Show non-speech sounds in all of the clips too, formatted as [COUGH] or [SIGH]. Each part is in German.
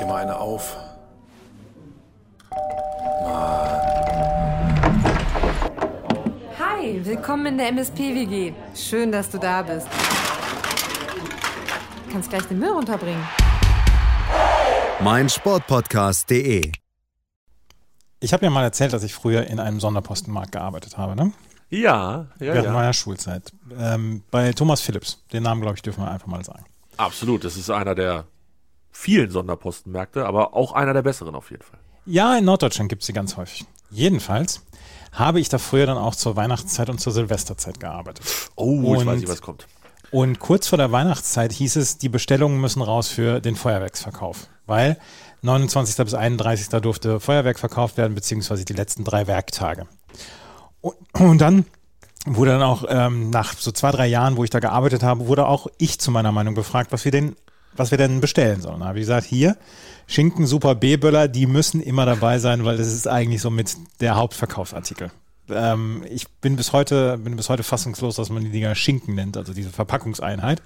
dir mal eine auf. Hi, willkommen in der MSP-WG. Schön, dass du da bist. Du kannst gleich den Müll runterbringen. mein Sportpodcast.de. Ich habe ja mal erzählt, dass ich früher in einem Sonderpostenmarkt gearbeitet habe, ne? Ja, ja, Während ja. meiner Schulzeit. Ähm, bei Thomas Phillips. Den Namen, glaube ich, dürfen wir einfach mal sagen. Absolut. Das ist einer der vielen Sonderpostenmärkte, aber auch einer der besseren auf jeden Fall. Ja, in Norddeutschland gibt es sie ganz häufig. Jedenfalls habe ich da früher dann auch zur Weihnachtszeit und zur Silvesterzeit gearbeitet. Oh, ich Und- weiß nicht, was kommt. Und kurz vor der Weihnachtszeit hieß es, die Bestellungen müssen raus für den Feuerwerksverkauf. Weil 29. bis 31. durfte Feuerwerk verkauft werden, beziehungsweise die letzten drei Werktage. Und, und dann wurde dann auch ähm, nach so zwei, drei Jahren, wo ich da gearbeitet habe, wurde auch ich zu meiner Meinung befragt, was wir denn, was wir denn bestellen sollen. Habe ich gesagt, hier, Schinken, Super B-Böller, die müssen immer dabei sein, weil das ist eigentlich so mit der Hauptverkaufsartikel. Ähm, ich bin bis heute, bin bis heute fassungslos, dass man die Dinger Schinken nennt, also diese Verpackungseinheit.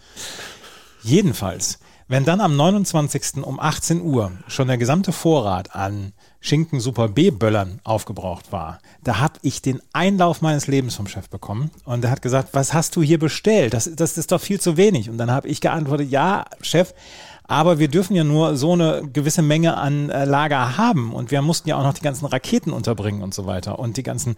Jedenfalls, wenn dann am 29. um 18 Uhr schon der gesamte Vorrat an Schinken Super B-Böllern aufgebraucht war, da habe ich den Einlauf meines Lebens vom Chef bekommen und der hat gesagt, was hast du hier bestellt? Das, das ist doch viel zu wenig. Und dann habe ich geantwortet, ja, Chef, aber wir dürfen ja nur so eine gewisse Menge an äh, Lager haben und wir mussten ja auch noch die ganzen Raketen unterbringen und so weiter und die ganzen,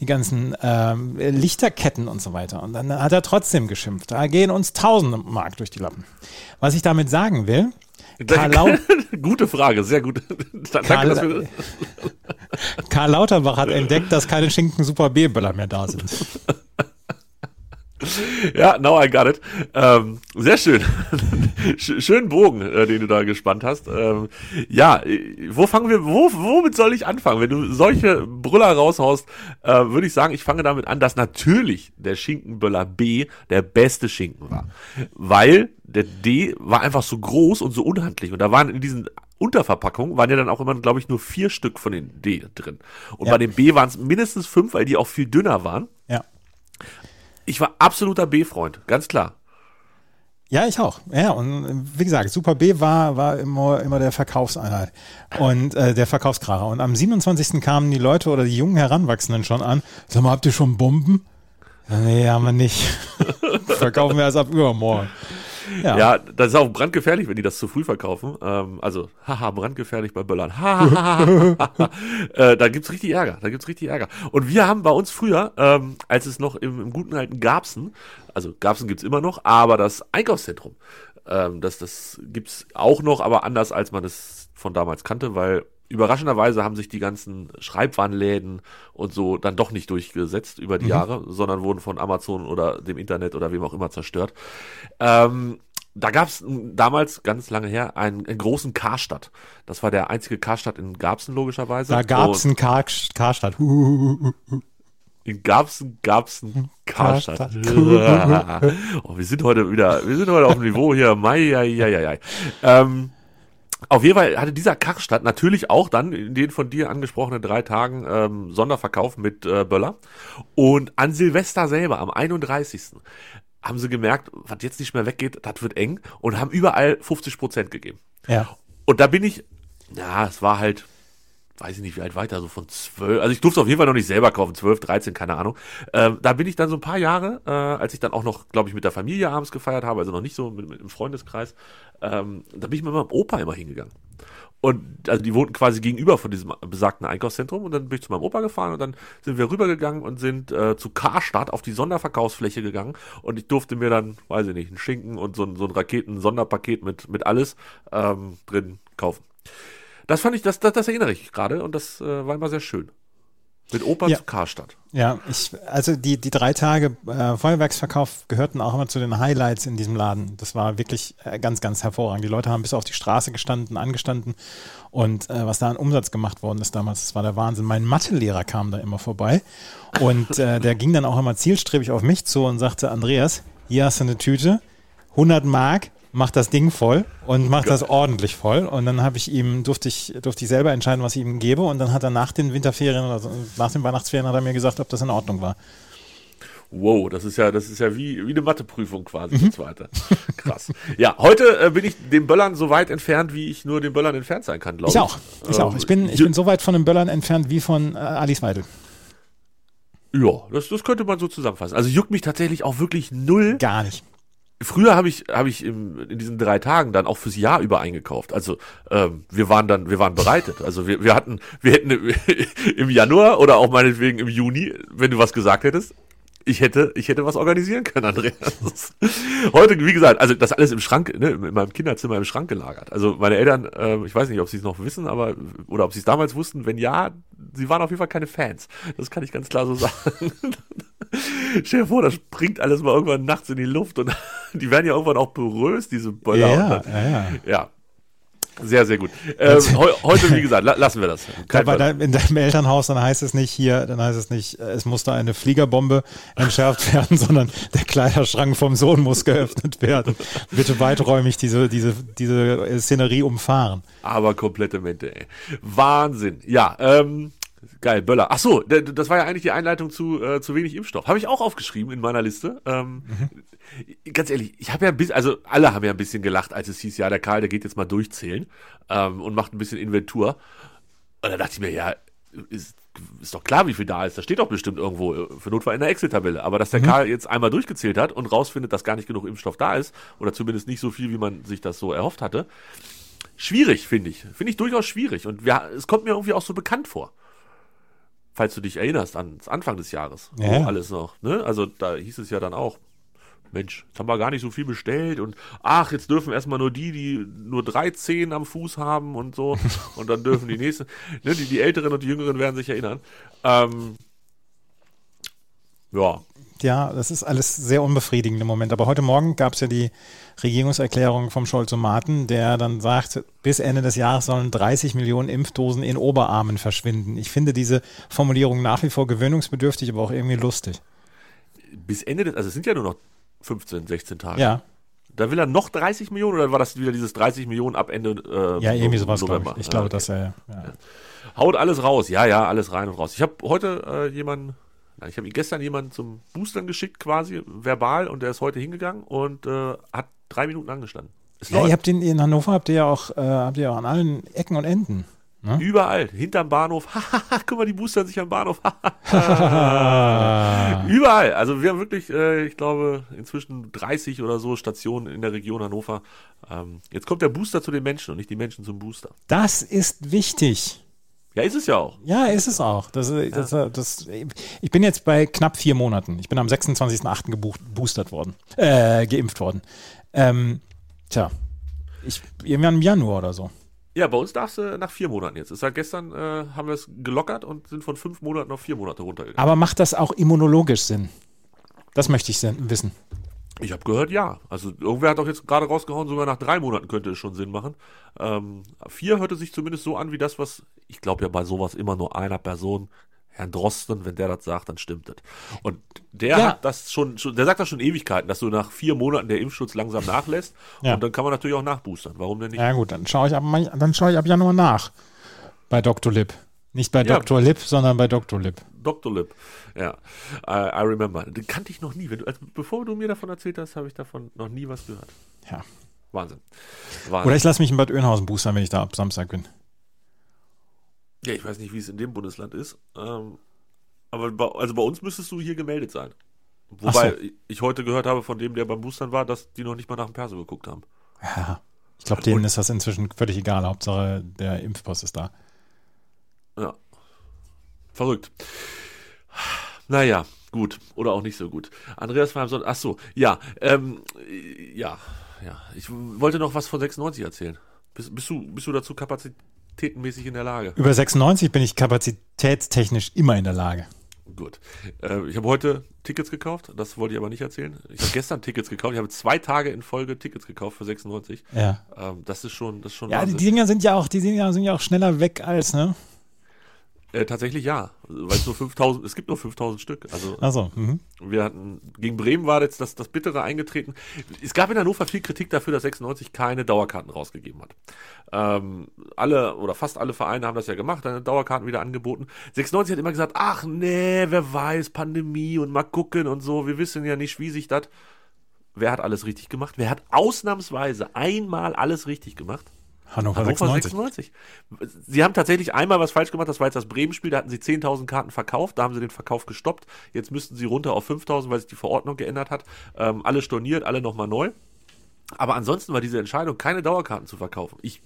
die ganzen ähm, Lichterketten und so weiter. Und dann hat er trotzdem geschimpft. Da gehen uns tausende Mark durch die Lappen. Was ich damit sagen will, Karl, Lau [LAUGHS] Gute Frage, sehr gut. [LAUGHS] Danke, Karl, [LAUGHS] Karl Lauterbach hat entdeckt, dass keine Schinken Super B-Böller mehr da sind. ja, now I got it. Ähm, sehr schön. Sch- Schönen Bogen, äh, den du da gespannt hast. Ähm, ja, äh, wo fangen wir, wo, womit soll ich anfangen? Wenn du solche Brüller raushaust, äh, würde ich sagen, ich fange damit an, dass natürlich der Schinkenböller B der beste Schinken war. Weil der D war einfach so groß und so unhandlich. Und da waren in diesen Unterverpackungen waren ja dann auch immer, glaube ich, nur vier Stück von den D drin. Und Ja. bei dem B waren es mindestens fünf, weil die auch viel dünner waren. Ja. Ich war absoluter B-Freund, ganz klar. Ja, ich auch. Ja, und äh, wie gesagt, Super B war, war immer, immer der Verkaufseinheit und äh, der Verkaufskracher. Und am 27. kamen die Leute oder die jungen Heranwachsenden schon an. Sag mal, habt ihr schon Bomben? Nee, haben wir nicht. [LAUGHS] Verkaufen wir erst ab übermorgen. Ja. Ja, das ist auch brandgefährlich, wenn die das zu früh verkaufen. Ähm, also, haha, brandgefährlich bei Böllern. Hahaha. äh, da gibt's richtig Ärger. Da gibt's richtig Ärger. Und wir haben bei uns früher, ähm, als es noch im, im guten alten Garbsen, also Garbsen gibt's immer noch, aber das Einkaufszentrum, ähm, das, das gibt's auch noch, aber anders als man es von damals kannte, weil überraschenderweise haben sich die ganzen Schreibwarenläden und so dann doch nicht durchgesetzt über die Jahre, sondern wurden von Amazon oder dem Internet oder wem auch immer zerstört. Ähm, da gab es damals, ganz lange her, einen, einen großen Karstadt. Das war der einzige Karstadt in Garbsen, logischerweise. Da gab's Und einen Kar Karstadt. [LAUGHS] In Garbsen gab's einen Karstadt. [LAUGHS] Oh, wir sind heute wieder, wir sind heute auf dem Niveau hier. Mai, ai, ai, ai, ai. Ähm, auf jeden Fall hatte dieser Karstadt natürlich auch dann in den von dir angesprochenen drei Tagen ähm, Sonderverkauf mit äh, Böller. Und an Silvester selber, am 31. haben sie gemerkt, was jetzt nicht mehr weggeht, das wird eng und haben überall 50 Prozent gegeben. Ja. Und da bin ich, ja, es war halt, weiß ich nicht, wie alt weiter, so von zwölf, also ich durfte es auf jeden Fall noch nicht selber kaufen, zwölf, dreizehn, keine Ahnung. Ähm, da bin ich dann so ein paar Jahre, äh, als ich dann auch noch, glaube ich, mit der Familie abends gefeiert habe, also noch nicht so mit, mit im Freundeskreis, ähm, da bin ich mit meinem Opa immer hingegangen. Und also die wohnten quasi gegenüber von diesem besagten Einkaufszentrum und dann bin ich zu meinem Opa gefahren und dann sind wir rübergegangen und sind äh, zu Karstadt auf die Sonderverkaufsfläche gegangen und ich durfte mir dann, weiß ich nicht, einen Schinken und so ein, so ein Raketen-Sonderpaket mit, mit alles ähm, drin kaufen. Das fand ich, das, das, das erinnere ich gerade und das äh, war immer sehr schön. Mit Opa Ja. zu Karstadt. Ja, ich, also die, die drei Tage äh, Feuerwerksverkauf gehörten auch immer zu den Highlights in diesem Laden. Das war wirklich äh, ganz, ganz hervorragend. Die Leute haben bis auf die Straße gestanden, angestanden und äh, was da an Umsatz gemacht worden ist damals, das war der Wahnsinn. Mein Mathelehrer kam da immer vorbei und äh, der ging dann auch immer zielstrebig auf mich zu und sagte, Andreas, hier hast du eine Tüte, 100 Mark, mach das Ding voll und mach das ordentlich voll. Und dann habe ich ihm, durfte ich, durfte ich selber entscheiden, was ich ihm gebe. Und dann hat er nach den Winterferien oder so, nach den Weihnachtsferien hat er mir gesagt, ob das in Ordnung war. Wow, das ist ja, das ist ja wie, wie eine Matheprüfung quasi, Mhm. die zweite. Krass. Ja, heute äh, bin ich dem Böllern so weit entfernt, wie ich nur dem Böllern entfernt sein kann, glaube ich. Ich auch. Ich auch. Ich bin, ich bin so weit von den Böllern entfernt wie von äh, Alice Weidel. Ja, das, das könnte man so zusammenfassen. Also juckt mich tatsächlich auch wirklich null. Gar nicht. Früher habe ich, habe ich im, in diesen drei Tagen dann auch fürs Jahr über eingekauft. Also ähm, wir waren dann, wir waren bereitet. Also wir, wir hatten, wir hätten im [LAUGHS] Januar oder auch meinetwegen im Juni, wenn du was gesagt hättest, ich hätte, ich hätte was organisieren können, Andreas. Heute, wie gesagt, also das alles im Schrank, ne, in meinem Kinderzimmer im Schrank gelagert. Also meine Eltern, äh, ich weiß nicht, ob sie es noch wissen, aber oder ob sie es damals wussten. Wenn ja, sie waren auf jeden Fall keine Fans. Das kann ich ganz klar so sagen. [LAUGHS] Stell dir vor, das springt alles mal irgendwann nachts in die Luft und [LAUGHS] die werden ja irgendwann auch beröst, diese Böller. Ja, ja, ja. ja. Sehr, sehr gut. Ähm, heu, heute, wie gesagt, la lassen wir das. Kein dein, in deinem Elternhaus, dann heißt es nicht hier, dann heißt es nicht, äh, es musste eine Fliegerbombe entschärft [LAUGHS] werden, sondern der Kleiderschrank vom Sohn muss geöffnet werden. Bitte weiträumig diese, diese, diese Szenerie umfahren. Aber komplette Mente, ey. Wahnsinn. Ja, ähm, geil, Böller. Ach so, das war ja eigentlich die Einleitung zu, äh, zu wenig Impfstoff. Habe ich auch aufgeschrieben in meiner Liste. Ähm, Ganz ehrlich, ich habe ja ein bisschen, also alle haben ja ein bisschen gelacht, als es hieß, ja, der Karl, der geht jetzt mal durchzählen ähm, und macht ein bisschen Inventur. Und da dachte ich mir, ja, ist, ist doch klar, wie viel da ist. Da steht doch bestimmt irgendwo äh, für Notfall in der Excel-Tabelle. Aber dass der Karl jetzt einmal durchgezählt hat und rausfindet, dass gar nicht genug Impfstoff da ist, oder zumindest nicht so viel, wie man sich das so erhofft hatte, schwierig, finde ich. Finde ich durchaus schwierig. Und wir, es kommt mir irgendwie auch so bekannt vor. Falls du dich erinnerst ans Anfang des Jahres, Ja. alles noch, ne? Also da hieß es ja dann auch, Mensch, jetzt haben wir gar nicht so viel bestellt und ach, jetzt dürfen erstmal nur die, die nur drei Zehen am Fuß haben und so [LAUGHS] und dann dürfen die nächsten, ne, die, die Älteren und die Jüngeren werden sich erinnern. Ähm, ja, Ja, das ist alles sehr unbefriedigend im Moment. Aber heute Morgen gab es ja die Regierungserklärung vom Scholz-Maten, der dann sagt, bis Ende des Jahres sollen 30 Millionen Impfdosen in Oberarmen verschwinden. Ich finde diese Formulierung nach wie vor gewöhnungsbedürftig, aber auch irgendwie lustig. bis Ende des, also es sind ja nur noch 15, 16 Tage. Ja, Da will er noch 30 Millionen oder war das wieder dieses 30 Millionen ab Ende äh, ja, irgendwie sowas, glaube ich. Ich glaube, okay. dass er, ja. Haut alles raus, ja, ja, alles rein und raus. Ich habe heute äh, jemanden, ich habe gestern jemanden zum Boostern geschickt, quasi verbal, und der ist heute hingegangen und äh, hat drei Minuten angestanden. Es Ja, läuft ihr habt den, in Hannover habt ihr ja auch, äh, habt ihr auch an allen Ecken und Enden. Ne? überall, hinterm Bahnhof. [LAUGHS] Guck mal, die boostern sich am Bahnhof. Ah. [LAUGHS] [LAUGHS] überall. Also wir haben wirklich, äh, ich glaube, inzwischen 30 oder so Stationen in der Region Hannover. Ähm, jetzt kommt der Booster zu den Menschen und nicht die Menschen zum Booster. Das ist wichtig. Ja, ist es ja auch. Ja, ist es auch. Das, das, das, ich bin jetzt bei knapp vier Monaten. Ich bin am 26.08. geboostert worden, äh, geimpft worden. Ähm, tja, ich, irgendwann im Januar oder so. Ja, bei uns darfst du nach vier Monaten jetzt. Seit gestern äh, haben wir es gelockert und sind von fünf Monaten auf vier Monate runtergegangen. Aber macht das auch immunologisch Sinn? Das möchte ich sen- wissen. Ich habe gehört, ja. Also irgendwer hat doch jetzt gerade rausgehauen, sogar nach drei Monaten könnte es schon Sinn machen. Ähm, vier hörte sich zumindest so an wie das, was ich glaube ja bei sowas immer nur einer Person, Herrn Drosten, wenn der das sagt, dann stimmt das. Und der Ja. hat das schon, schon, der sagt das schon Ewigkeiten, dass so nach vier Monaten der Impfschutz langsam nachlässt. Ja. Und dann kann man natürlich auch nachboostern. Warum denn nicht? Ja gut, dann schaue ich ab, dann schaue ich ab Januar nach. Bei Dr. Lip. Nicht bei Ja. Dr. Lip, sondern bei Dr. Lip. Dr. Lip. Ja, I, I remember. Den kannte ich noch nie. Du, also bevor du mir davon erzählt hast, habe ich davon noch nie was gehört. Ja. Wahnsinn. Wahnsinn. Oder ich lasse mich in Bad Oeynhausen boostern, wenn ich da ab Samstag bin. ja, ich weiß nicht, wie es in dem Bundesland ist. Ähm, aber bei, also bei uns müsstest du hier gemeldet sein. Wobei Ach ich heute gehört habe von dem, der beim Boostern war, dass die noch nicht mal nach dem Perso geguckt haben. Ja. Ich glaube, denen ist das inzwischen völlig egal. Hauptsache, der Impfpost ist da. Verrückt. Naja, gut. Oder auch nicht so gut. Andreas Sonntag. Ach so, ja. Ähm, äh, ja, ja. Ich wollte noch was von 96 erzählen. Bist, bist, du, bist du dazu kapazitätenmäßig in der Lage? Über 96 bin ich kapazitätstechnisch immer in der Lage. Gut. Äh, ich habe heute Tickets gekauft. Das wollte ich aber nicht erzählen. Ich habe gestern Tickets gekauft. Ich habe zwei Tage in Folge Tickets gekauft für 96. Ja. Ähm, das ist schon, das ist schon Ja, die. Dinger sind ja auch, die Dinger sind ja auch schneller weg als, ne? Äh, tatsächlich ja, weil es nur 5000, es gibt nur 5000 Stück. Also Also, mhm. wir hatten gegen Bremen war jetzt das, das Bittere eingetreten. Es gab in Hannover viel Kritik dafür, dass 96 keine Dauerkarten rausgegeben hat. Ähm, alle oder fast alle Vereine haben das ja gemacht, dann Dauerkarten wieder angeboten. 96 hat immer gesagt, ach nee, wer weiß, Pandemie und mal gucken und so, wir wissen ja nicht, wie sich das. Wer hat alles richtig gemacht? Wer hat ausnahmsweise einmal alles richtig gemacht? Hannover, Hannover 96. 96. Sie haben tatsächlich einmal was falsch gemacht, das war jetzt das Bremen-Spiel, da hatten sie 10.000 Karten verkauft, da haben sie den Verkauf gestoppt. Jetzt müssten sie runter auf 5.000, weil sich die Verordnung geändert hat. Ähm, alle storniert, alle nochmal neu. Aber ansonsten war diese Entscheidung, keine Dauerkarten zu verkaufen. Ich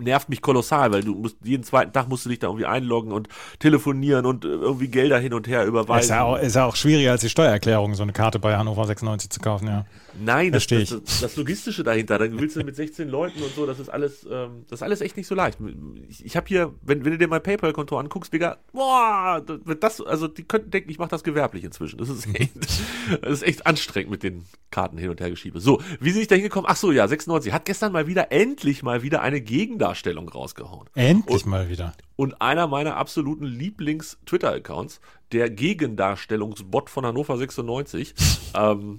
nervt mich kolossal, weil du musst jeden zweiten Tag musst du dich da irgendwie einloggen und telefonieren und äh, irgendwie Gelder hin und her Ist überweisen. ja, auch, ist ja auch schwieriger als die Steuererklärung, so eine Karte bei Hannover 96 zu kaufen, ja. Nein, das, das, das, das Logistische dahinter, dann willst du mit 16 Leuten und so, das ist alles, ähm, das ist alles echt nicht so leicht. Ich, ich habe hier, wenn, wenn du dir mein PayPal-Konto anguckst, Digga, boah, das- das, also die könnten denken, ich mache das gewerblich inzwischen. Das ist [LAUGHS] echt, das ist echt anstrengend mit den Karten hin und her geschiebe. So, wie sind ich da hingekommen? Ach so, ja, 96 hat gestern mal wieder, endlich mal wieder eine Gegendarstellung rausgehauen. Endlich mal wieder. Und einer meiner absoluten Lieblings-Twitter-Accounts, der Gegendarstellungsbot von Hannover 96, [LAUGHS] ähm,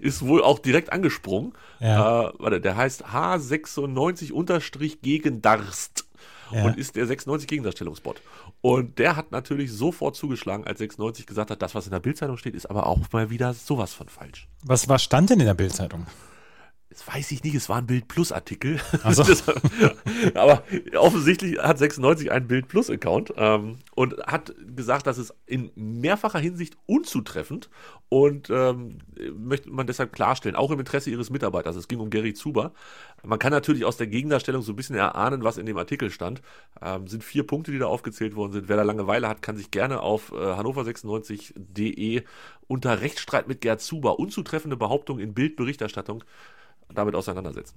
ist wohl auch direkt angesprungen. Ja. Äh, warte, der heißt H96-Gegendarst. Ja. Und ist der 96 Gegendarstellungsbot. Und der hat natürlich sofort zugeschlagen, als 96 gesagt hat, das, was in der Bildzeitung steht, ist aber auch mal wieder sowas von falsch. Was, was stand denn in der Bildzeitung? Das weiß ich nicht, es war ein Bild Plus Artikel. So. [LAUGHS] Aber offensichtlich hat 96 einen Bild Plus Account ähm, und hat gesagt, dass es in mehrfacher Hinsicht unzutreffend und ähm, möchte man deshalb klarstellen, auch im Interesse ihres Mitarbeiters. Es ging um Gary Zuber. Man kann natürlich aus der Gegendarstellung so ein bisschen erahnen, was in dem Artikel stand. Ähm, sind vier Punkte, die da aufgezählt worden sind. Wer da Langeweile hat, kann sich gerne auf äh, hannover96.de unter Rechtsstreit mit Gerd Zuber unzutreffende Behauptung in Bildberichterstattung damit auseinandersetzen.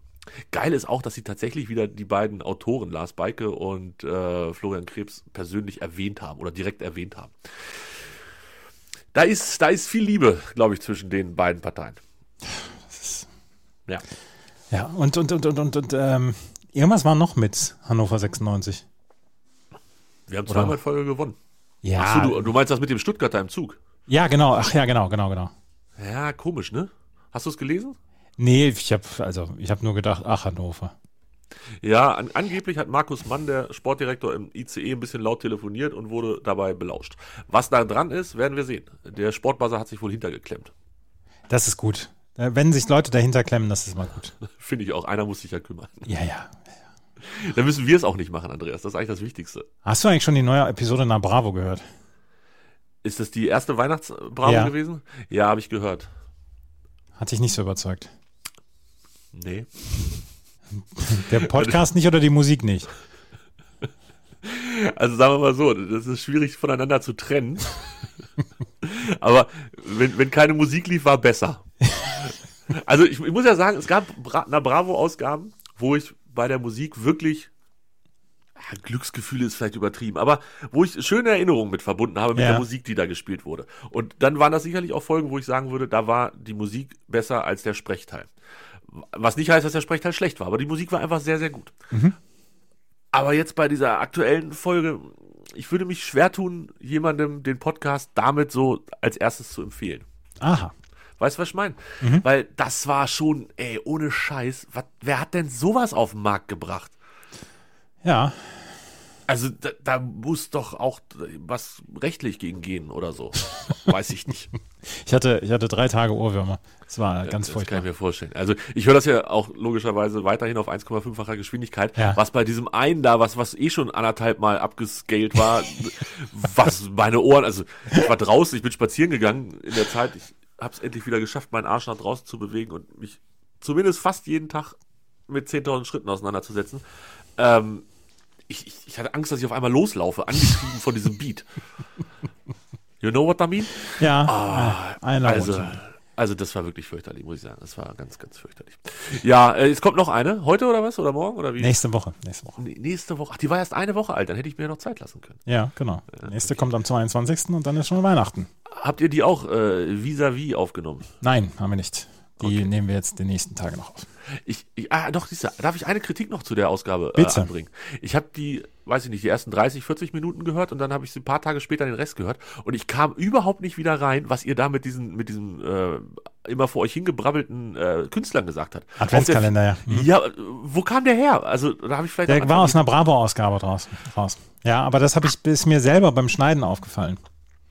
Geil ist auch, dass sie tatsächlich wieder die beiden Autoren, Lars Beike und äh, Florian Krebs, persönlich erwähnt haben oder direkt erwähnt haben. Da ist, da ist viel Liebe, glaube ich, zwischen den beiden Parteien. Ja. Ja, und, und, und, und, und, und ähm, irgendwas war noch mit Hannover 96. Wir haben zweimal Folge gewonnen. Ja, Achso, du, du meinst das mit dem Stuttgarter im Zug? ja, genau. Ach ja, genau, genau, genau. Ja, komisch, ne? Hast du es gelesen? Nee, ich habe also, ich habe nur gedacht, ach Hannover. Ja, an, angeblich hat Markus Mann, der Sportdirektor im ICE, ein bisschen laut telefoniert und wurde dabei belauscht. Was da dran ist, werden wir sehen. Der Sportbuzzer hat sich wohl hintergeklemmt. Das ist gut. Äh, Wenn sich Leute dahinter klemmen, das ist mal gut. [LAUGHS] Finde ich auch. Einer muss sich ja kümmern. Ja, ja. Dann müssen wir es auch nicht machen, Andreas. Das ist eigentlich das Wichtigste. Hast du eigentlich schon die neue Episode nach Bravo gehört? Ist das die erste Weihnachtsbravo Ja. gewesen? Ja, habe ich gehört. Hat dich nicht so überzeugt. Nee. Der Podcast nicht oder die Musik nicht? Also sagen wir mal so, das ist schwierig voneinander zu trennen. Aber wenn, wenn keine Musik lief, war besser. Also ich, ich muss ja sagen, es gab Bra na Bravo-Ausgaben, wo ich bei der Musik wirklich ja, Glücksgefühle ist vielleicht übertrieben, aber wo ich schöne Erinnerungen mit verbunden habe mit Ja. der Musik, die da gespielt wurde. Und dann waren das sicherlich auch Folgen, wo ich sagen würde, da war die Musik besser als der Sprechteil. Was nicht heißt, dass der Sprechteil schlecht war, aber die Musik war einfach sehr, sehr gut. Aber jetzt bei dieser aktuellen Folge, ich würde mich schwer tun, jemandem den Podcast damit so als erstes zu empfehlen. Aha. Weißt du, was ich meine? Weil das war schon, ey, ohne Scheiß, wat, wer hat denn sowas auf den Markt gebracht? Ja. Also da, da muss doch auch was rechtlich gegen gehen oder so. [LAUGHS] Weiß ich nicht. Ich hatte, ich hatte drei Tage Ohrwürmer. Das war ganz das furchtbar. kann ich mir vorstellen. Also ich höre das ja auch logischerweise weiterhin auf 1,5-facher Geschwindigkeit. Ja. Was bei diesem einen da, was, was eh schon anderthalb Mal abgescaled war, [LAUGHS] was meine Ohren, also ich war draußen, ich bin spazieren gegangen in der Zeit, ich habe es endlich wieder geschafft, meinen Arsch nach draußen zu bewegen und mich zumindest fast jeden Tag mit 10.000 Schritten auseinanderzusetzen. Ähm, ich, ich, hatte Angst, dass ich auf einmal loslaufe, angetrieben von diesem Beat. You know what I mean? Ja, äh, I know Also, also das war wirklich fürchterlich, muss ich sagen. Das war ganz, ganz fürchterlich. Ja, äh, es kommt noch eine. Heute oder was? Oder morgen? Oder wie? Nächste Woche. Nächste Woche. Nächste Woche. Ach, die war erst eine Woche alt. Dann hätte ich mir noch Zeit lassen können. Ja, genau. Nächste kommt am 22. und dann ist schon Weihnachten. Habt ihr die auch äh, vis-à-vis aufgenommen? Nein, haben wir nicht. Die Okay. nehmen wir jetzt die nächsten Tage noch auf. Ich, ich, ah, doch, du, darf ich eine Kritik noch zu der Ausgabe äh, Bitte. anbringen? Ich habe die weiß ich nicht, die ersten 30, 40 Minuten gehört und dann habe ich sie ein paar Tage später den Rest gehört und ich kam überhaupt nicht wieder rein, was ihr da mit diesen, mit diesem äh, immer vor euch hingebrabbelten äh, Künstlern gesagt habt. Adventskalender, ja. Mhm. Ja, wo kam der her? Also da habe ich vielleicht. Der war aus einer Bravo-Ausgabe draus, raus. Ja, aber das habe ich ist mir selber beim Schneiden aufgefallen.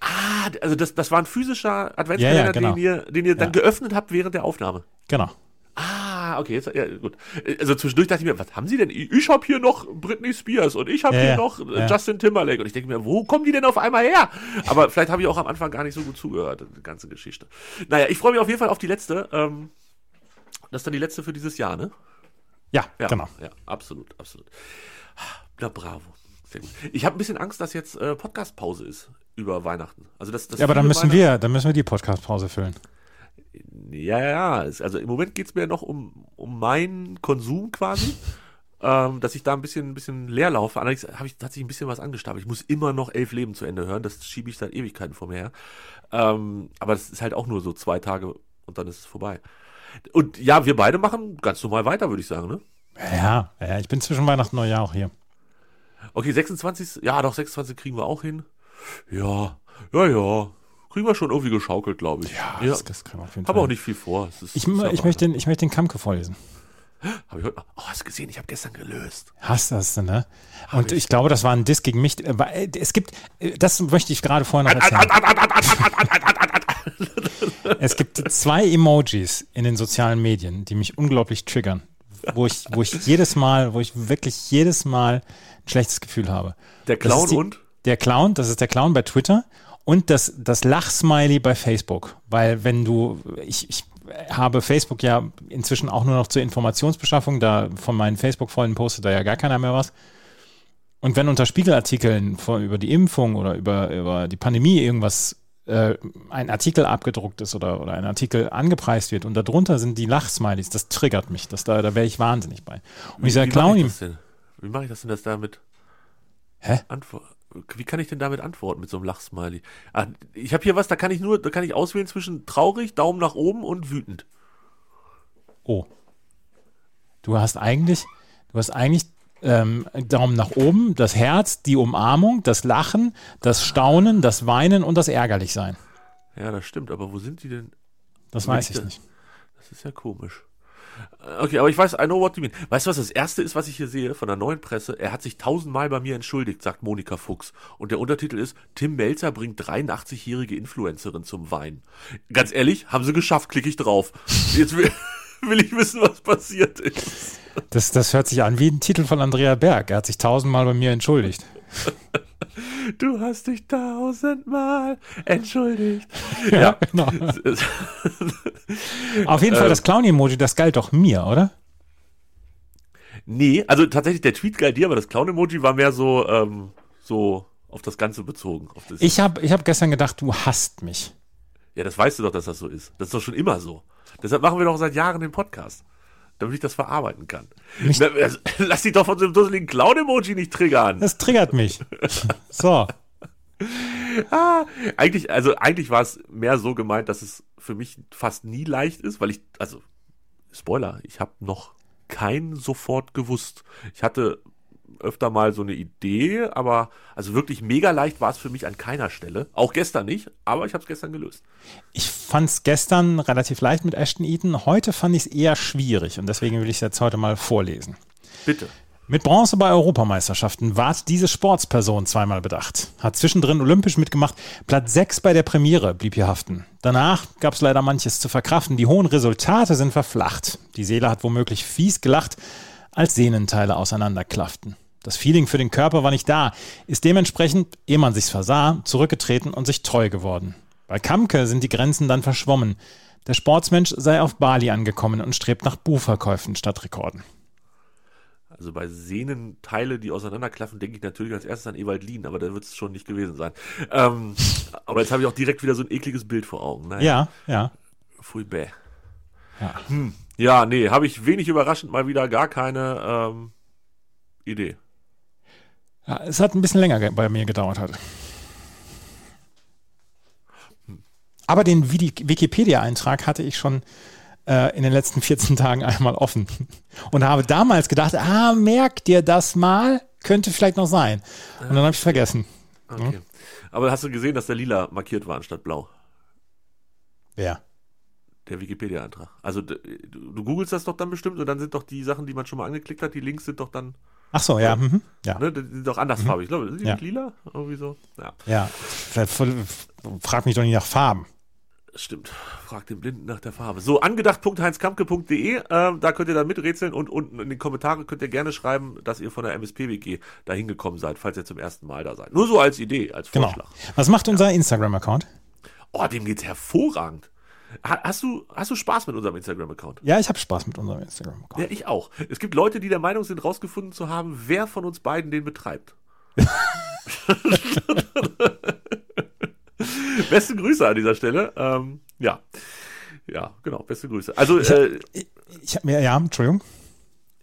Ah, also das, das war ein physischer Adventskalender, ja, ja, genau. den ihr, den ihr dann geöffnet habt während der Aufnahme. Genau. Ah, okay, jetzt, ja, gut. Also zwischendurch dachte ich mir, was haben sie denn? Ich habe hier noch Britney Spears und ich habe ja, hier noch äh, Justin Timberlake und ich denke mir, wo kommen die denn auf einmal her? Aber vielleicht habe ich auch am Anfang gar nicht so gut zugehört, die ganze Geschichte. Naja, ich freue mich auf jeden Fall auf die letzte. Ähm, das ist dann die letzte für dieses Jahr, ne? Ja, ja genau. Ja, absolut, absolut. Na, bravo. Ich habe ein bisschen Angst, dass jetzt äh, Podcast-Pause ist über Weihnachten. Also das, das ja, aber dann müssen wir, dann müssen wir die Podcast-Pause füllen. Ja, ja, also im Moment geht es mir noch um, um meinen Konsum quasi. [LAUGHS] ähm, dass ich da ein bisschen, ein bisschen leer laufe. Allerdings habe ich tatsächlich ein bisschen was angestapelt. Ich muss immer noch elf Leben zu Ende hören. Das schiebe ich seit Ewigkeiten vor mir her. Ähm, aber das ist halt auch nur so zwei Tage und dann ist es vorbei. Und ja, wir beide machen ganz normal weiter, würde ich sagen, ne? Ja, ja, ich bin zwischen Weihnachten und Neujahr auch hier. Okay, 26, ja, doch, 26 kriegen wir auch hin. Ja, ja, ja. Kriegen wir schon irgendwie geschaukelt, glaube ich. Ja, ja. Das, das kann auf jeden Fall. Habe auch nicht viel vor. Ich, ich, möchte den, ich möchte den Kamke vorlesen. Habe ich heute, oh, hast du gesehen? Ich habe gestern gelöst. Hast du das, ne? Und ich. ich. glaube, das war ein Diss gegen mich. Es gibt, das möchte ich gerade vorher noch erzählen. es gibt zwei Emojis in den sozialen Medien, die mich unglaublich triggern. Wo ich, wo ich jedes Mal, wo ich wirklich jedes Mal ein schlechtes Gefühl habe. Der Clown die, und? Der Clown, das ist der Clown bei Twitter und das, das Lachsmiley bei Facebook. Weil wenn du, ich, ich habe Facebook ja inzwischen auch nur noch zur Informationsbeschaffung, da von meinen Facebook-Freunden postet da ja gar keiner mehr was. Und wenn unter Spiegelartikeln von, über die Impfung oder über, über die Pandemie irgendwas äh, ein Artikel abgedruckt ist oder, oder ein Artikel angepreist wird und darunter sind die Lachsmilies, das triggert mich. Das, da da wäre ich wahnsinnig bei. Und wie, dieser Clown. Wie mache ich das denn, dass damit Hä? Antwort wie kann ich denn damit antworten mit so einem Lachsmiley? Ah, ich habe hier was, da kann ich nur, da kann ich auswählen zwischen traurig, Daumen nach oben und wütend. Oh. Du hast eigentlich, du hast eigentlich ähm, Daumen nach oben, das Herz, die Umarmung, das Lachen, das Staunen, das Weinen und das Ärgerlichsein. Ja, das stimmt, aber wo sind die denn? Das weiß ich nicht. Das ist ja komisch. Okay, aber ich weiß, I know what you mean. Weißt du, was das erste ist, was ich hier sehe von der neuen Presse? Er hat sich tausendmal bei mir entschuldigt, sagt Monika Fuchs. Und der Untertitel ist, Tim Melzer bringt 83-jährige Influencerin zum Wein. Ganz ehrlich, haben sie geschafft, klicke ich drauf. Jetzt will, [LAUGHS] will ich wissen, was passiert ist. Das, das hört sich an wie ein Titel von Andrea Berg. Er hat sich tausendmal bei mir entschuldigt. [LAUGHS] Du hast dich tausendmal entschuldigt. [LAUGHS] Ja, ja. genau. [LAUGHS] Auf jeden Fall, das Clown-Emoji, das galt doch mir, oder? Nee, also tatsächlich, der Tweet galt dir, aber das Clown-Emoji war mehr so, ähm, so auf das Ganze bezogen. Das ich habe ich hab gestern gedacht, du hasst mich. Ja, das weißt du doch, dass das so ist. Das ist doch schon immer so. Deshalb machen wir doch seit Jahren den Podcast damit ich das verarbeiten kann. Na, [LAUGHS] lass dich doch von so einem dusseligen Clown-Emoji nicht triggern. Das triggert mich. [LAUGHS] so. ah, eigentlich, also eigentlich war es mehr so gemeint, dass es für mich fast nie leicht ist, weil ich, also Spoiler, ich habe noch kein sofort gewusst. Ich hatte öfter mal so eine Idee, aber also wirklich mega leicht war es für mich an keiner Stelle. Auch gestern nicht, aber ich habe es gestern gelöst. Ich fand es gestern relativ leicht mit Ashton Eaton. Heute fand ich es eher schwierig und deswegen will ich es jetzt heute mal vorlesen. Bitte. Mit Bronze bei Europameisterschaften ward diese Sportsperson zweimal bedacht. Hat zwischendrin olympisch mitgemacht. Platz 6 bei der Premiere blieb hier haften. Danach gab es leider manches zu verkraften. Die hohen Resultate sind verflacht. Die Seele hat womöglich fies gelacht, als Sehnenteile auseinanderklafften. Das Feeling für den Körper war nicht da, ist dementsprechend, ehe man sich's versah, zurückgetreten und sich treu geworden. Bei Kamke sind die Grenzen dann verschwommen. Der Sportsmensch sei auf Bali angekommen und strebt nach Buchverkäufen statt Rekorden. Also bei Sehnenteile, die auseinanderklaffen, denke ich natürlich als erstes an Ewald Lien, aber da wird es schon nicht gewesen sein. Ähm, aber jetzt habe ich auch direkt wieder so ein ekliges Bild vor Augen. Naja. Ja, ja. Pfui bäh. Ja. Hm. ja, nee, habe ich wenig überraschend mal wieder gar keine ähm, Idee. Ja, es hat ein bisschen länger bei mir gedauert hat. Aber den Wikipedia-Eintrag hatte ich schon äh, in den letzten 14 Tagen einmal offen. Und habe damals gedacht, ah, merkt dir das mal, könnte vielleicht noch sein. Und dann habe ich es vergessen. Okay. Aber hast du gesehen, dass der lila markiert war anstatt blau? Wer? Der Wikipedia-Eintrag. Also du googelst das doch dann bestimmt und dann sind doch die Sachen, die man schon mal angeklickt hat, die Links sind doch dann, Ach so, ja. Mhm. Ja. ne, die sind doch andersfarbig. Ich glaube, sind die Ja. lila? Irgendwie so. Ja, ja. Frag mich doch nicht nach Farben. stimmt. Frag den Blinden nach der Farbe. So, angedacht.heinzkampke.de, ähm, da könnt ihr dann miträtseln und unten in den Kommentaren könnt ihr gerne schreiben, dass ihr von der MSP-WG da hingekommen seid, falls ihr zum ersten Mal da seid. Nur so als Idee, als Genau. Vorschlag. Was macht unser Instagram-Account? Oh, dem geht's hervorragend. Ha- Hast du, hast du Spaß mit unserem Instagram-Account? Ja, ich habe Spaß mit unserem Instagram-Account. Ja, ich auch. Es gibt Leute, die der Meinung sind, rausgefunden zu haben, wer von uns beiden den betreibt. [LAUGHS] Beste Grüße an dieser Stelle. Ähm, ja. Ja, genau, beste Grüße. Also, äh, Ich habe mir, ja, Entschuldigung.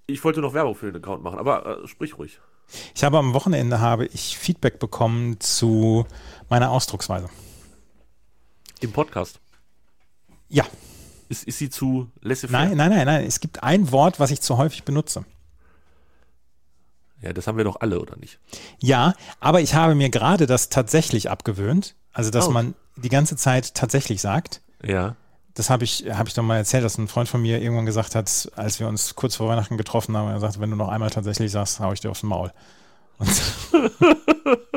ich wollte noch Werbung für den Account machen, aber äh, sprich ruhig. Ich habe am Wochenende habe ich Feedback bekommen zu meiner Ausdrucksweise. Im Podcast. Ja, Ist, ist sie zu laissez-faire? nein, nein, nein, nein. Es gibt ein Wort, was ich zu häufig benutze. Ja, das haben wir doch alle, oder nicht? Ja, aber ich habe mir gerade das tatsächlich abgewöhnt. Also, dass Oh. man die ganze Zeit tatsächlich sagt. Ja. Das habe ich, habe ich doch mal erzählt, dass ein Freund von mir irgendwann gesagt hat, als wir uns kurz vor Weihnachten getroffen haben, er sagte, wenn du noch einmal tatsächlich sagst, hau ich dir aufs Maul. Und, [LAUGHS] [LAUGHS]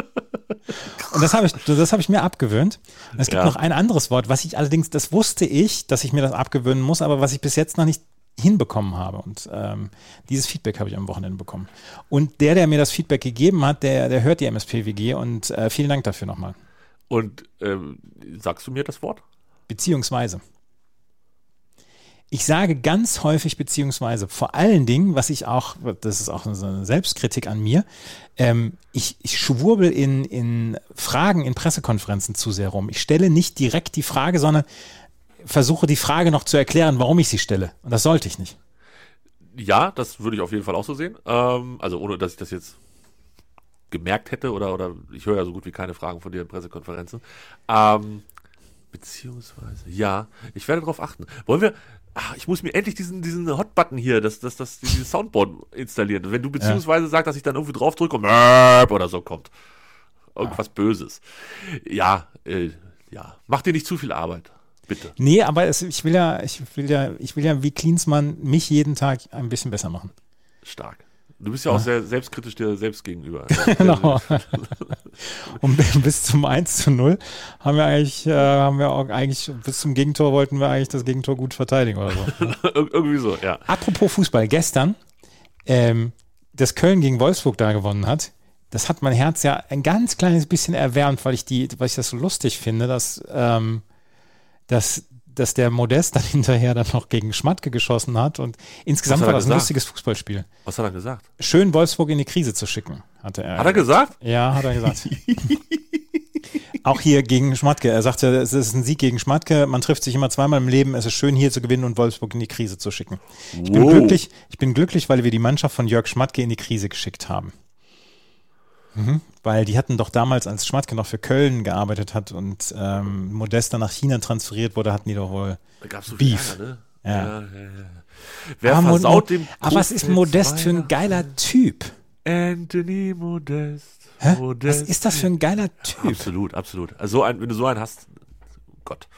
und das habe ich, das habe ich mir abgewöhnt. Und es gibt Ja. noch ein anderes Wort, was ich allerdings, das wusste ich, dass ich mir das abgewöhnen muss, aber was ich bis jetzt noch nicht hinbekommen habe. Und ähm, dieses Feedback habe ich am Wochenende bekommen. Und der, der mir das Feedback gegeben hat, der, der hört die MSPWG und äh, vielen Dank dafür nochmal. Und ähm, sagst du mir das Wort? Beziehungsweise. Ich sage ganz häufig beziehungsweise, vor allen Dingen, was ich auch, das ist auch so eine Selbstkritik an mir, ähm, ich, ich schwurbel in, in Fragen in Pressekonferenzen zu sehr rum. Ich stelle nicht direkt die Frage, sondern versuche die Frage noch zu erklären, warum ich sie stelle. Und das sollte ich nicht. Ja, das würde ich auf jeden Fall auch so sehen. Ähm, also ohne, dass ich das jetzt gemerkt hätte oder, oder ich höre ja so gut wie keine Fragen von dir in Pressekonferenzen. Ähm, beziehungsweise, ja, ich werde darauf achten. Wollen wir, ach, ich muss mir endlich diesen, diesen Hot-Button hier, das, das, das, dieses Soundboard installieren. Wenn du beziehungsweise sagst, dass ich dann irgendwie drauf drücke und oder so kommt. Irgendwas Böses. Ja, äh, ja. Mach dir nicht zu viel Arbeit. Bitte. Nee, aber es, ich will ja, ich will ja, ich will ja wie Klinsmann mich jeden Tag ein bisschen besser machen. Stark. Du bist ja auch sehr selbstkritisch dir selbst gegenüber. [LAUGHS] Genau. Und [LAUGHS] bis zum 1 zu 0 haben wir eigentlich, äh, haben wir auch eigentlich, bis zum Gegentor wollten wir eigentlich das Gegentor gut verteidigen oder so. [LAUGHS] Ir irgendwie so, ja. Apropos Fußball, gestern, ähm, dass Köln gegen Wolfsburg da gewonnen hat, das hat mein Herz ja ein ganz kleines bisschen erwärmt, weil ich die, weil ich das so lustig finde, dass, ähm, dass, dass der Modest dann [LAUGHS] hinterher dann noch gegen Schmatke geschossen hat und insgesamt war das ein gesagt? lustiges Fußballspiel. Was hat er gesagt? Schön Wolfsburg in die Krise zu schicken, hatte er. Hat er gesagt? Ja, hat er gesagt. [LAUGHS] Auch hier gegen Schmatke. Er sagte, es ist ein Sieg gegen Schmatke. Man trifft sich immer zweimal im Leben. Es ist schön, hier zu gewinnen und Wolfsburg in die Krise zu schicken. Ich bin Wow. glücklich, ich bin glücklich, weil wir die Mannschaft von Jörg Schmatke in die Krise geschickt haben. Mhm. Weil die hatten doch damals, als Schmatke noch für Köln gearbeitet hat und ähm, Modest dann nach China transferiert wurde, hatten die doch wohl. Da gab's so Beef. Ärger, ne? Ja. ja, ja. Wer Aber versaut dem aber was ist Modest für ein geiler Typ? Anthony Modest. Hä? Modest. Was ist das für ein geiler Typ? Absolut, absolut. Also so ein, wenn du so einen hast, Gott.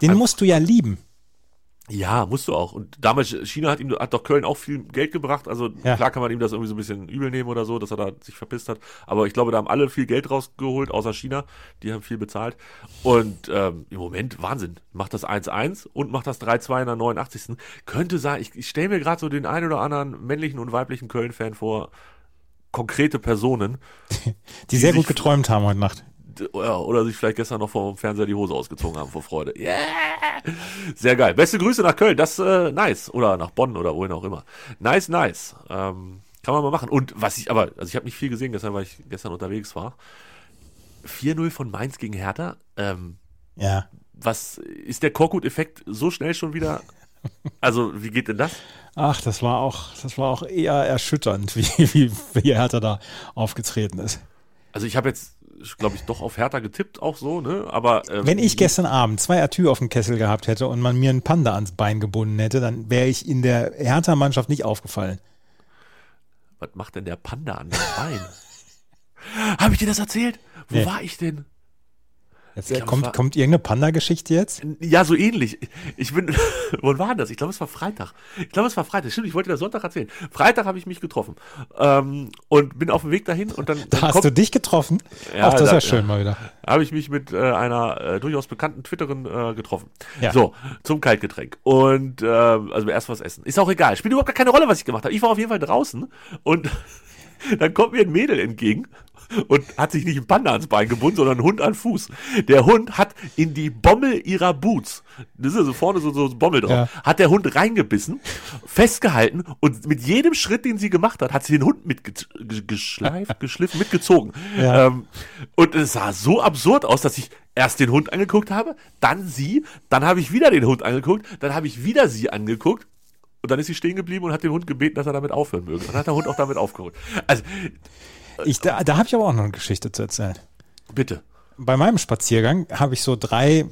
Den musst du ja lieben. Ja, musst du auch. Und damals, China hat ihm, hat doch Köln auch viel Geld gebracht. Also Ja. klar kann man ihm das irgendwie so ein bisschen übel nehmen oder so, dass er da sich verpisst hat. Aber ich glaube, da haben alle viel Geld rausgeholt, außer China. Die haben viel bezahlt. Und ähm, im Moment, Wahnsinn. Macht das 1-1 und macht das 3-2 in der 89. Könnte sein, ich, ich stelle mir gerade so den einen oder anderen männlichen und weiblichen Köln-Fan vor, konkrete Personen, [LAUGHS] Die sehr sich- gut geträumt haben heute Nacht. Ja, oder sich vielleicht gestern noch vom Fernseher die Hose ausgezogen haben vor Freude. Yeah! Sehr geil. Beste Grüße nach Köln, das äh, nice. Oder nach Bonn oder wohin auch immer. Nice, nice. Ähm, kann man mal machen. Und was ich aber, also ich habe nicht viel gesehen gestern, weil ich gestern unterwegs war. 4-0 von Mainz gegen Hertha. Ähm, Ja. was ist der Korkut-Effekt so schnell schon wieder? Also, wie geht denn das? Ach, das war auch, das war auch eher erschütternd, [LAUGHS] wie, wie, wie Hertha da aufgetreten ist. Also ich habe jetzt glaube ich, doch auf Hertha getippt, auch so, ne? Aber ähm, Wenn ich gestern Abend zwei Atü auf dem Kessel gehabt hätte und man mir einen Panda ans Bein gebunden hätte, dann wäre ich in der Hertha-Mannschaft nicht aufgefallen. was macht denn der Panda an dem Bein? [LAUGHS] Habe ich dir das erzählt? Wo Nee. war ich denn? Jetzt kommt, war- kommt irgendeine Panda-Geschichte jetzt? Ja, so ähnlich. Ich bin, [LAUGHS] wann war das? Ich glaube, es war Freitag. Ich glaube, es war Freitag. Stimmt, ich wollte dir das Sonntag erzählen. Freitag habe ich mich getroffen ähm, und bin auf dem Weg dahin und dann, Da dann hast kommt, du dich getroffen? Ja, Auch das ist ja schön ja. mal wieder. habe ich mich mit äh, einer äh, durchaus bekannten Twitterin äh, getroffen. Ja. So, zum Kaltgetränk. Und äh, also erst was essen. Ist auch egal. Spielt überhaupt gar keine Rolle, was ich gemacht habe. Ich war auf jeden Fall draußen und [LAUGHS] [LAUGHS] dann kommt mir ein Mädel entgegen und hat sich nicht ein Panda ans Bein gebunden, sondern einen Hund an Fuß. Der Hund hat in die Bommel ihrer Boots, das ist also vorne so, so ein Bommel drauf, Ja. hat der Hund reingebissen, festgehalten und mit jedem Schritt, den sie gemacht hat, hat sie den Hund mitgeschleift, [LAUGHS] geschliffen, mitgezogen. Ja. Ähm, und es sah so absurd aus, dass ich erst den Hund angeguckt habe, dann sie, dann habe ich wieder den Hund angeguckt, dann habe ich wieder sie angeguckt und dann ist sie stehen geblieben und hat den Hund gebeten, dass er damit aufhören möge. Und dann hat der Hund auch damit aufgehört. Also, Ich, da da habe ich aber auch noch eine Geschichte zu erzählen. bitte. Bei meinem Spaziergang habe ich so drei,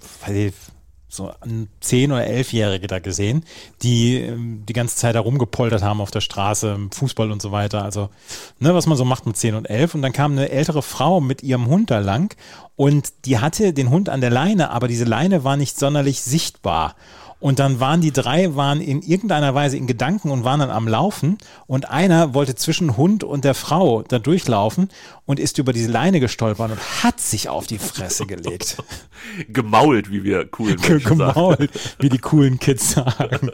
so zehn oder elfjährige da gesehen, die ähm, die ganze Zeit herumgepoltert haben auf der Straße, Fußball und so weiter. Also, ne, was man so macht mit zehn und elf. Und dann kam eine ältere Frau mit ihrem Hund da lang und die hatte den Hund an der Leine, aber diese Leine war nicht sonderlich sichtbar. Und dann waren die drei, waren in irgendeiner Weise in Gedanken und waren dann am Laufen. Und einer wollte zwischen Hund und der Frau da durchlaufen und ist über diese Leine gestolpert und hat sich auf die Fresse gelegt. [LAUGHS] Gemault, wie wir coolen Menschen sagen. Gemault, wie die coolen Kids sagen.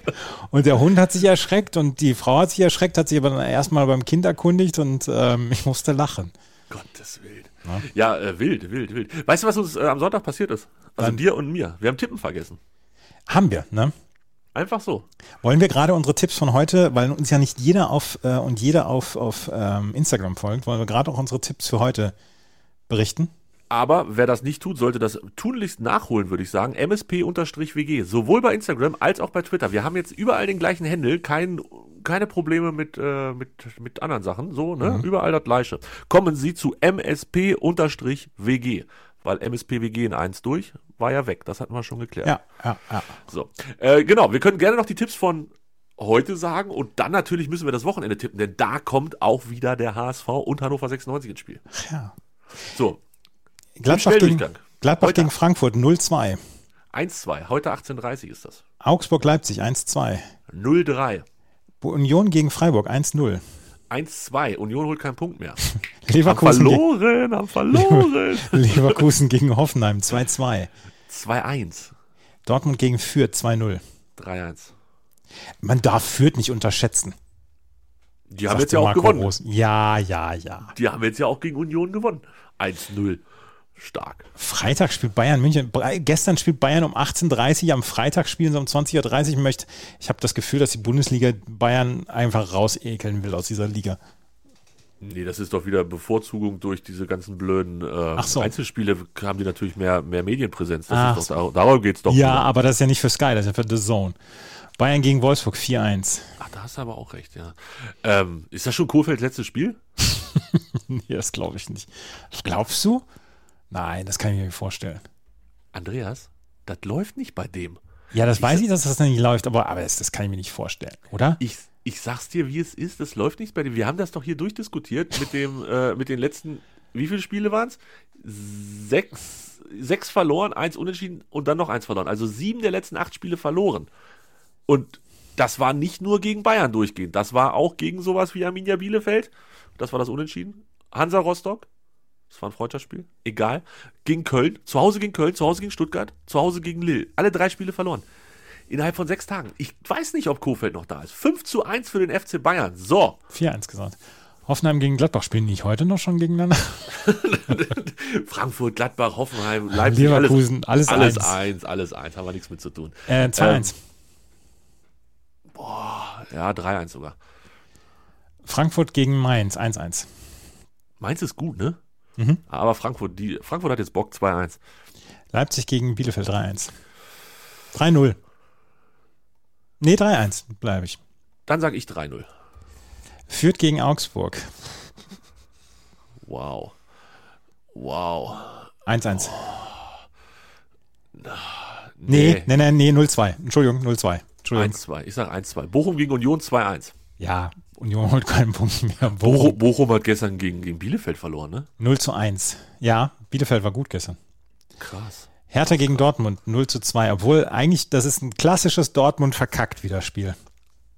Und der Hund hat sich erschreckt und die Frau hat sich erschreckt, hat sich aber dann erstmal beim Kind erkundigt und ähm, ich musste lachen. Gottes Willen. Ja, äh, wild, wild, wild. Weißt du, was uns äh, am Sonntag passiert ist? Also Wann? dir und mir. Wir haben Tippen vergessen. Haben wir, ne? Einfach so. Wollen wir gerade unsere Tipps von heute, weil uns ja nicht jeder auf äh, und jeder auf, auf ähm, Instagram folgt, wollen wir gerade auch unsere Tipps für heute berichten? Aber wer das nicht tut, sollte das tunlichst nachholen, würde ich sagen. MSP-WG. Sowohl bei Instagram als auch bei Twitter. Wir haben jetzt überall den gleichen Händel. Kein, keine Probleme mit, äh, mit, mit anderen Sachen. So, ne? Überall das Gleiche. Kommen Sie zu MSP-WG. Weil MSP-WG in 1 durch war ja weg. Das hatten wir schon geklärt. Ja, ja, ja. So. Äh, genau. Wir können gerne noch die Tipps von heute sagen. Und dann natürlich müssen wir das Wochenende tippen. Denn da kommt auch wieder der HSV und Hannover 96 ins Spiel. ja. So. Gladbach, gegen. Gladbach Heute. gegen Frankfurt 0-2. 1-2. Heute 18.30 ist das. Augsburg-Leipzig 1-2. 0-3. Union gegen Freiburg 1-0. 1-2. Union holt keinen Punkt mehr. [LAUGHS] Haben Leverkusen, ge verloren, haben verloren. [LAUGHS] Leverkusen gegen Hoffenheim 2-2. 2-1. Dortmund gegen Fürth 2-0. 3-1. Man darf Fürth nicht unterschätzen. Die haben jetzt ja auch Marco gewonnen. Rose. Ja, ja, ja. Die haben jetzt ja auch gegen Union gewonnen. 1-0. Stark. Freitag spielt Bayern München. Gestern spielt Bayern um 18.30 Uhr, am Freitag spielen sie um 20.30 Uhr. Ich, möchte, ich habe das Gefühl, dass die Bundesliga Bayern einfach rausekeln will aus dieser Liga. Nee, das ist doch wieder Bevorzugung durch diese ganzen blöden äh, Ach so. Einzelspiele. Haben die natürlich mehr, mehr Medienpräsenz. Das Ach ist doch, dar darum geht's doch. Ja, nur. aber das ist ja nicht für Sky, das ist ja für The Zone. Bayern gegen Wolfsburg 4-1. Ach, da hast du aber auch recht, ja. Ähm, ist das schon Kohlfelds letztes Spiel? [LAUGHS] Nee, das glaube ich nicht. Glaubst du? Nein, das kann ich mir nicht vorstellen. Andreas, das läuft nicht bei dem. Ja, das weiß ich, dass das nicht läuft, aber, aber das, das kann ich mir nicht vorstellen, oder? Ich, ich sag's dir, wie es ist, das läuft nicht bei dem. Wir haben das doch hier durchdiskutiert mit dem, [LAUGHS] äh, mit den letzten, wie viele Spiele waren's? Sechs, sechs verloren, eins unentschieden und dann noch eins verloren. Also sieben der letzten acht Spiele verloren. Und das war nicht nur gegen Bayern durchgehend, das war auch gegen sowas wie Arminia Bielefeld. Das war das Unentschieden. Hansa Rostock, das war ein Freundschaftsspiel, egal. Gegen Köln, zu Hause gegen Köln, zu Hause gegen Stuttgart, zu Hause gegen Lille. Alle drei Spiele verloren. Innerhalb von sechs Tagen. Ich weiß nicht, ob Kofeld noch da ist. 5 zu 1 für den FC Bayern. So. 4-1 gesagt. Hoffenheim gegen Gladbach spielen die nicht heute noch schon gegeneinander? [LAUGHS] Frankfurt, Gladbach, Hoffenheim, Leipzig, Leverkusen, alles, alles, alles eins. eins, alles eins. Haben wir nichts mit zu tun. Äh, 2-1. Ja, 3-1 sogar. Frankfurt gegen Mainz 1-1. Mainz ist gut, ne? Mhm. Aber Frankfurt, die, Frankfurt hat jetzt Bock 2-1. Leipzig gegen Bielefeld 3-1. 3-0. Nee, 3-1 bleibe ich. Dann sage ich 3-0. Fürth gegen Augsburg. Wow. Wow. 1-1. Nee, nee, nee, nee, 0-2. Entschuldigung, 0-2. Entschuldigung. 1-2. Ich sag 1-2. Bochum gegen Union 2-1. Ja, Union holt keinen Punkt mehr. Bochum, Bochum hat gestern gegen, gegen Bielefeld verloren, ne? 0 zu 1. Ja, Bielefeld war gut gestern. Krass. Hertha gegen Dortmund 0 zu 2, obwohl eigentlich das ist ein klassisches Dortmund verkackt wieder Spiel.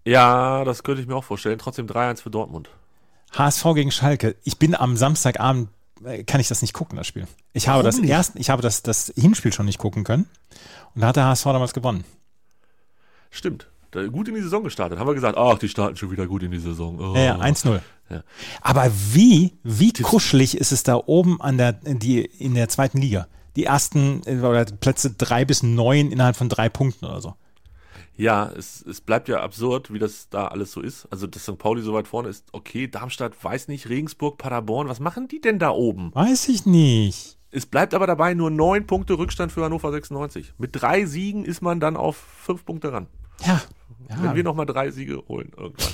Ja, das könnte ich mir auch vorstellen. Trotzdem 3-1 für Dortmund. HSV gegen Schalke. Ich bin am Samstagabend, äh, kann ich das nicht gucken, das Spiel. Ich habe Warum das nicht? erst, ich habe das, das Hinspiel schon nicht gucken können. Und da hat der HSV damals gewonnen. Stimmt. Gut in die Saison gestartet. Haben wir gesagt, ach, die starten schon wieder gut in die Saison. Oh. Ja, ja, 1-0. Ja. Aber wie, wie kuschelig ist es da oben an der, die, in der zweiten Liga? Die ersten äh, oder Plätze drei bis neun innerhalb von drei Punkten oder so. Ja, es, es bleibt ja absurd, wie das da alles so ist. Also, dass St. Pauli so weit vorne ist, okay, Darmstadt weiß nicht, Regensburg, Paderborn, was machen die denn da oben? Weiß ich nicht. Es bleibt aber dabei nur neun Punkte Rückstand für Hannover 96. Mit drei Siegen ist man dann auf fünf Punkte ran. Ja. Wenn ja. wir nochmal drei Siege holen irgendwann.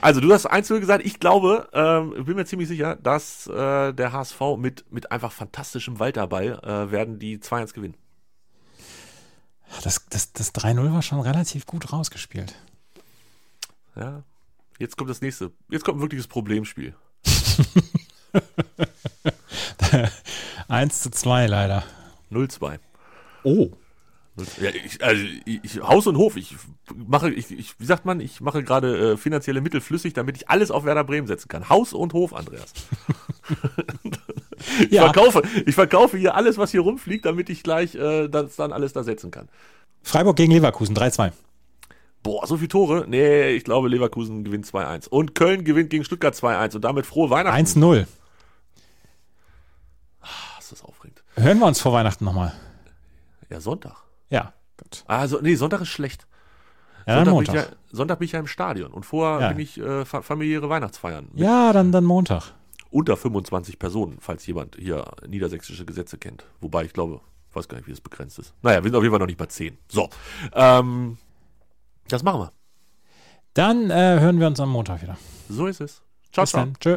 Also du hast 1 gesagt, ich glaube, ähm, ich bin mir ziemlich sicher, dass äh, der HSV mit, mit einfach fantastischem Walterball äh, werden die 2-1 gewinnen. Das, das, das 3-0 war schon relativ gut rausgespielt. Ja. Jetzt kommt das nächste. Jetzt kommt ein wirkliches Problemspiel. [LAUGHS] 1 zu 2 leider. 0-2. Oh. Ja, ich, also ich, Haus und Hof, ich mache, ich, ich, wie sagt man, ich mache gerade äh, finanzielle Mittel flüssig, damit ich alles auf Werder Bremen setzen kann. Haus und Hof, Andreas. [LAUGHS] ich, Ja. verkaufe, ich verkaufe hier alles, was hier rumfliegt, damit ich gleich äh, das dann alles da setzen kann. Freiburg gegen Leverkusen 3-2. Boah, so viele Tore? Nee, ich glaube, Leverkusen gewinnt 2-1. Und Köln gewinnt gegen Stuttgart 2-1 und damit frohe Weihnachten. 1-0. Ah, ist das aufregend. Hören wir uns vor Weihnachten nochmal. Ja, Sonntag. Ja, gut. Also, nee, Sonntag ist schlecht. Ja, Sonntag, Montag. Bin ich ja, Sonntag bin ich ja im Stadion und vorher Ja. bin ich äh, fa familiäre Weihnachtsfeiern. Ja, dann, dann Montag. Unter 25 Personen, falls jemand hier niedersächsische Gesetze kennt. Wobei ich glaube, ich weiß gar nicht, wie es begrenzt ist. Naja, wir sind auf jeden Fall noch nicht bei 10. So, ähm, das machen wir. Dann äh, hören wir uns am Montag wieder. So ist es. Ciao, Bis ciao. dann. Tschö.